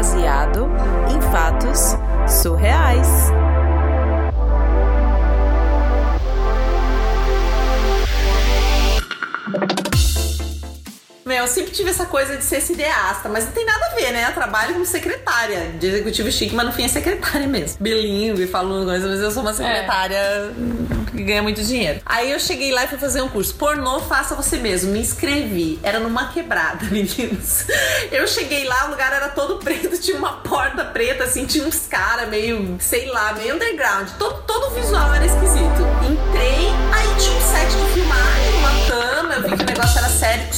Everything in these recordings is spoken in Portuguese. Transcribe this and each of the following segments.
baseado em fatos surreais. Eu sempre tive essa coisa de ser cineasta, mas não tem nada a ver, né? Eu trabalho como secretária de executivo chique, mas no fim é secretária mesmo. Bilingue, falo coisa, mas eu sou uma secretária que ganha muito dinheiro. Aí eu cheguei lá e fui fazer um curso. Pornô, faça você mesmo. Me inscrevi. Era numa quebrada, meninos. Eu cheguei lá, o lugar era todo preto, tinha uma porta preta, assim, tinha uns caras meio, sei lá, meio underground. Todo, todo o visual era esquisito. Entrei, aí tinha um set de filmagem,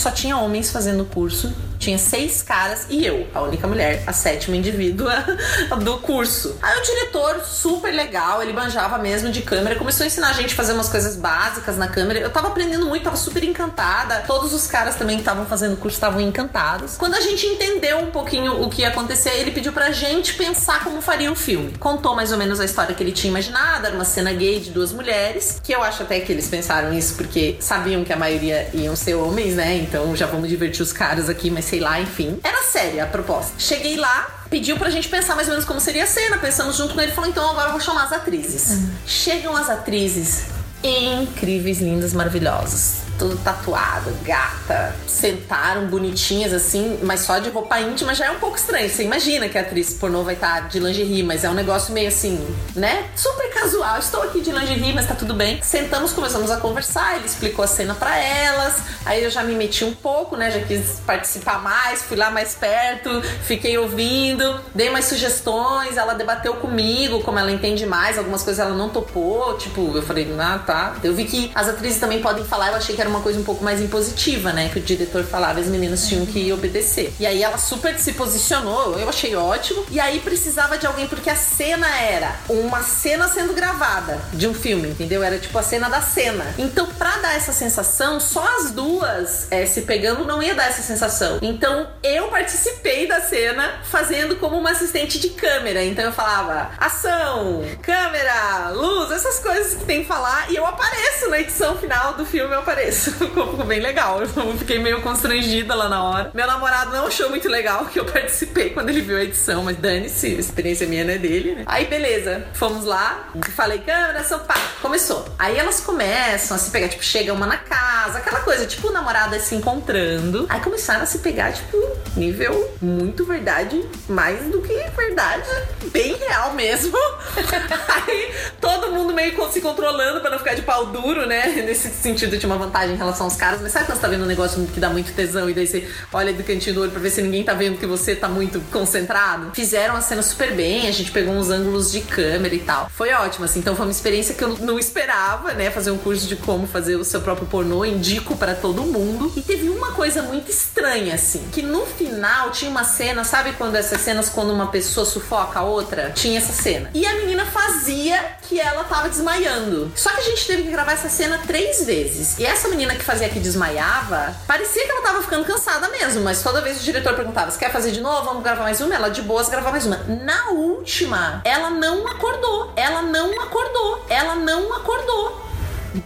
só tinha homens fazendo o curso. Tinha seis caras e eu, a única mulher, a sétima indivídua do curso. Aí o diretor, super legal, ele manjava mesmo de câmera, começou a ensinar a gente a fazer umas coisas básicas na câmera. Eu tava aprendendo muito, tava super encantada. Todos os caras também que estavam fazendo o curso estavam encantados. Quando a gente entendeu um pouquinho o que ia acontecer, ele pediu pra gente pensar como faria o filme. Contou mais ou menos a história que ele tinha imaginado, era uma cena gay de duas mulheres, que eu acho até que eles pensaram isso porque sabiam que a maioria iam ser homens, né? Então já vamos divertir os caras aqui, mas sei lá, enfim. Era séria a proposta. Cheguei lá, pediu pra gente pensar mais ou menos como seria a cena, pensamos junto com ele, falou, então agora eu vou chamar as atrizes. Chegam as atrizes incríveis, lindas, maravilhosas. Tudo tatuado, gata. Sentaram bonitinhas assim, mas só de roupa íntima já é um pouco estranho. Você imagina que a atriz pornô vai estar de lingerie, mas é um negócio meio assim, né? Super casual. Estou aqui de lingerie, mas tá tudo bem. Sentamos, começamos a conversar. Ele explicou a cena pra elas. Aí eu já me meti um pouco, né? Já quis participar mais, fui lá mais perto, fiquei ouvindo, dei umas sugestões. Ela debateu comigo, como ela entende mais. Algumas coisas ela não topou. Tipo, eu falei, ah, tá. Eu vi que as atrizes também podem falar. Eu achei que era uma coisa um pouco mais impositiva, né? Que o diretor falava, as meninas tinham que obedecer. E aí ela super se posicionou, eu achei ótimo. E aí precisava de alguém, porque a cena era uma cena sendo gravada de um filme, entendeu? Era tipo a cena da cena. Então, pra dar essa sensação, só as duas é, se pegando não ia dar essa sensação. Então, eu participei da cena fazendo como uma assistente de câmera. Então, eu falava ação, câmera, luz, essas coisas que tem que falar. E eu apareço na edição final do filme, eu apareço. Ficou bem legal. Eu fiquei meio constrangida lá na hora. Meu namorado não achou muito legal que eu participei quando ele viu a edição, mas dane-se, a experiência minha não é dele, né? Aí, beleza. Fomos lá, falei, câmera, pá. Começou. Aí elas começam a se pegar, tipo, chega uma na casa, aquela coisa, tipo, namoradas se encontrando. Aí começaram a se pegar, tipo, nível muito verdade, mais do que verdade, bem real mesmo. Aí todo mundo meio se controlando pra não ficar de pau duro, né? Nesse sentido, tinha uma vantagem em relação aos caras. Mas sabe quando você tá vendo um negócio que dá muito tesão e daí você olha do cantinho do olho pra ver se ninguém tá vendo que você tá muito concentrado? Fizeram a cena super bem, a gente pegou uns ângulos de câmera e tal. Foi ótimo, assim. Então foi uma experiência que eu não esperava, né? Fazer um curso de como fazer o seu próprio pornô, indico para todo mundo. E teve uma coisa muito estranha, assim, que no final tinha uma cena, sabe quando essas cenas quando uma pessoa sufoca a outra? Tinha essa cena. E a menina fazia que ela tava desmaiando. Só que a gente teve que gravar essa cena três vezes. E essa menina que fazia que desmaiava, parecia que ela tava ficando cansada mesmo, mas toda vez o diretor perguntava: "Você quer fazer de novo? Vamos gravar mais uma?" Ela de boas gravar mais uma. Na última, ela não acordou. Ela não acordou. Ela não acordou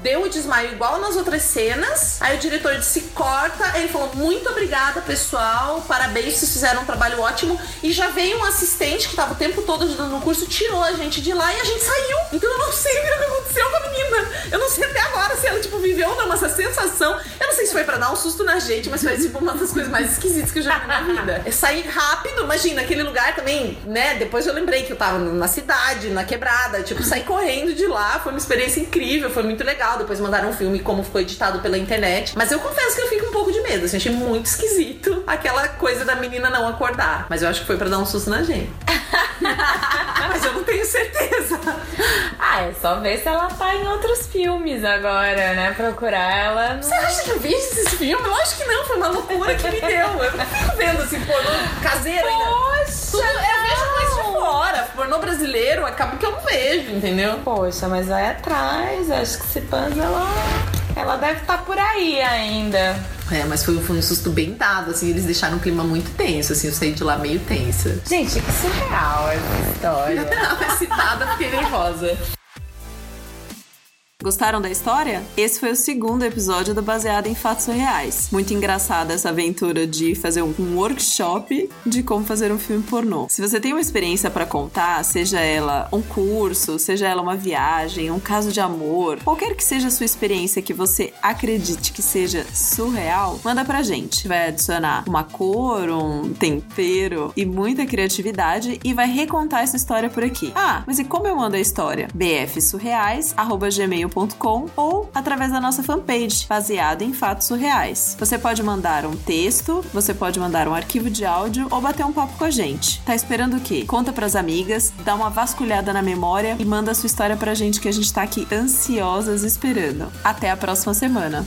deu o desmaio igual nas outras cenas. Aí o diretor disse: corta. Ele falou: muito obrigada, pessoal. Parabéns, vocês fizeram um trabalho ótimo. E já veio um assistente que tava o tempo todo ajudando no curso, tirou a gente de lá e a gente saiu. Então eu não sei o que aconteceu com a menina. Eu não sei até agora se ela, tipo, viveu ou não essa sensação. Eu não sei se foi pra dar um susto na gente, mas foi, tipo, uma das coisas mais esquisitas que eu já vi na vida. É sair rápido, imagina, aquele lugar também, né? Depois eu lembrei que eu tava na cidade, na quebrada. Tipo, sair correndo de lá foi uma experiência incrível, foi muito legal. Depois mandaram um filme como ficou editado pela internet. Mas eu confesso que eu fico um pouco de medo. Assim, achei muito esquisito aquela coisa da menina não acordar. Mas eu acho que foi pra dar um susto na gente. mas eu não tenho certeza. Ah, é só ver se ela tá em outros filmes agora, né? Procurar ela. No... Você acha que eu vi esses filmes? Lógico que não, foi uma loucura que me deu. Eu não fico vendo assim, pornô caseiro ainda. Poxa, Tudo, eu brasileiro, acaba que eu não vejo, entendeu? Poxa, mas vai atrás. Acho que se Pans, ela, ela deve estar por aí ainda. É, mas foi, foi um susto bem dado, assim, eles deixaram um clima muito tenso, assim, eu saí de lá meio tensa. Gente, que surreal essa história. Não, excitada, fiquei nervosa. Gostaram da história? Esse foi o segundo episódio do Baseado em Fatos Reais. Muito engraçada essa aventura de fazer um workshop de como fazer um filme pornô. Se você tem uma experiência para contar, seja ela um curso, seja ela uma viagem, um caso de amor, qualquer que seja a sua experiência que você acredite que seja surreal, manda pra gente. Vai adicionar uma cor, um tempero e muita criatividade e vai recontar essa história por aqui. Ah, mas e como eu mando a história? bfsurreais@gmail.com ou através da nossa fanpage, baseado em fatos surreais. Você pode mandar um texto, você pode mandar um arquivo de áudio ou bater um papo com a gente. Tá esperando o quê? Conta pras amigas, dá uma vasculhada na memória e manda a sua história pra gente que a gente tá aqui ansiosas esperando. Até a próxima semana.